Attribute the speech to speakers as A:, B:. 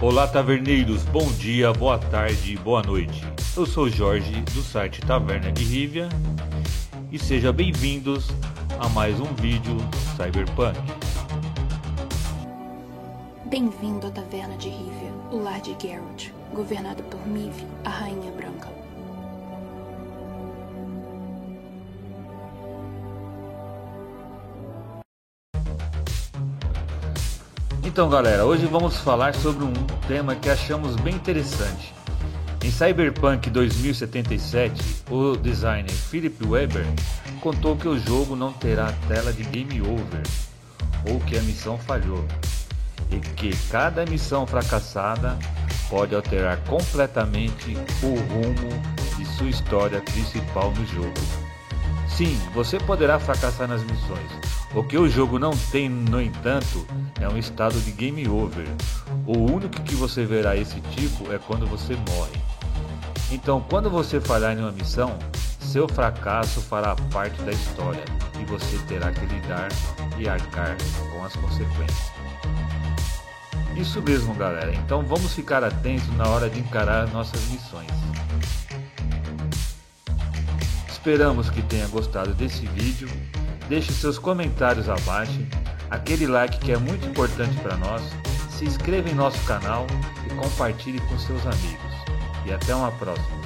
A: Olá, taverneiros, bom dia, boa tarde, boa noite. Eu sou Jorge do site Taverna de Rivia e sejam bem-vindos a mais um vídeo Cyberpunk.
B: Bem-vindo à Taverna de Rivia, o lar de Geralt, governado por Mive, a Rainha
A: Então, galera, hoje vamos falar sobre um tema que achamos bem interessante. Em Cyberpunk 2077, o designer Philip Weber contou que o jogo não terá tela de game over ou que a missão falhou e que cada missão fracassada pode alterar completamente o rumo de sua história principal no jogo. Sim, você poderá fracassar nas missões. O que o jogo não tem, no entanto, é um estado de game over. O único que você verá esse tipo é quando você morre. Então, quando você falhar em uma missão, seu fracasso fará parte da história e você terá que lidar e arcar com as consequências. Isso mesmo, galera. Então vamos ficar atentos na hora de encarar nossas missões. Esperamos que tenha gostado desse vídeo. Deixe seus comentários abaixo, aquele like que é muito importante para nós. Se inscreva em nosso canal e compartilhe com seus amigos. E até uma próxima.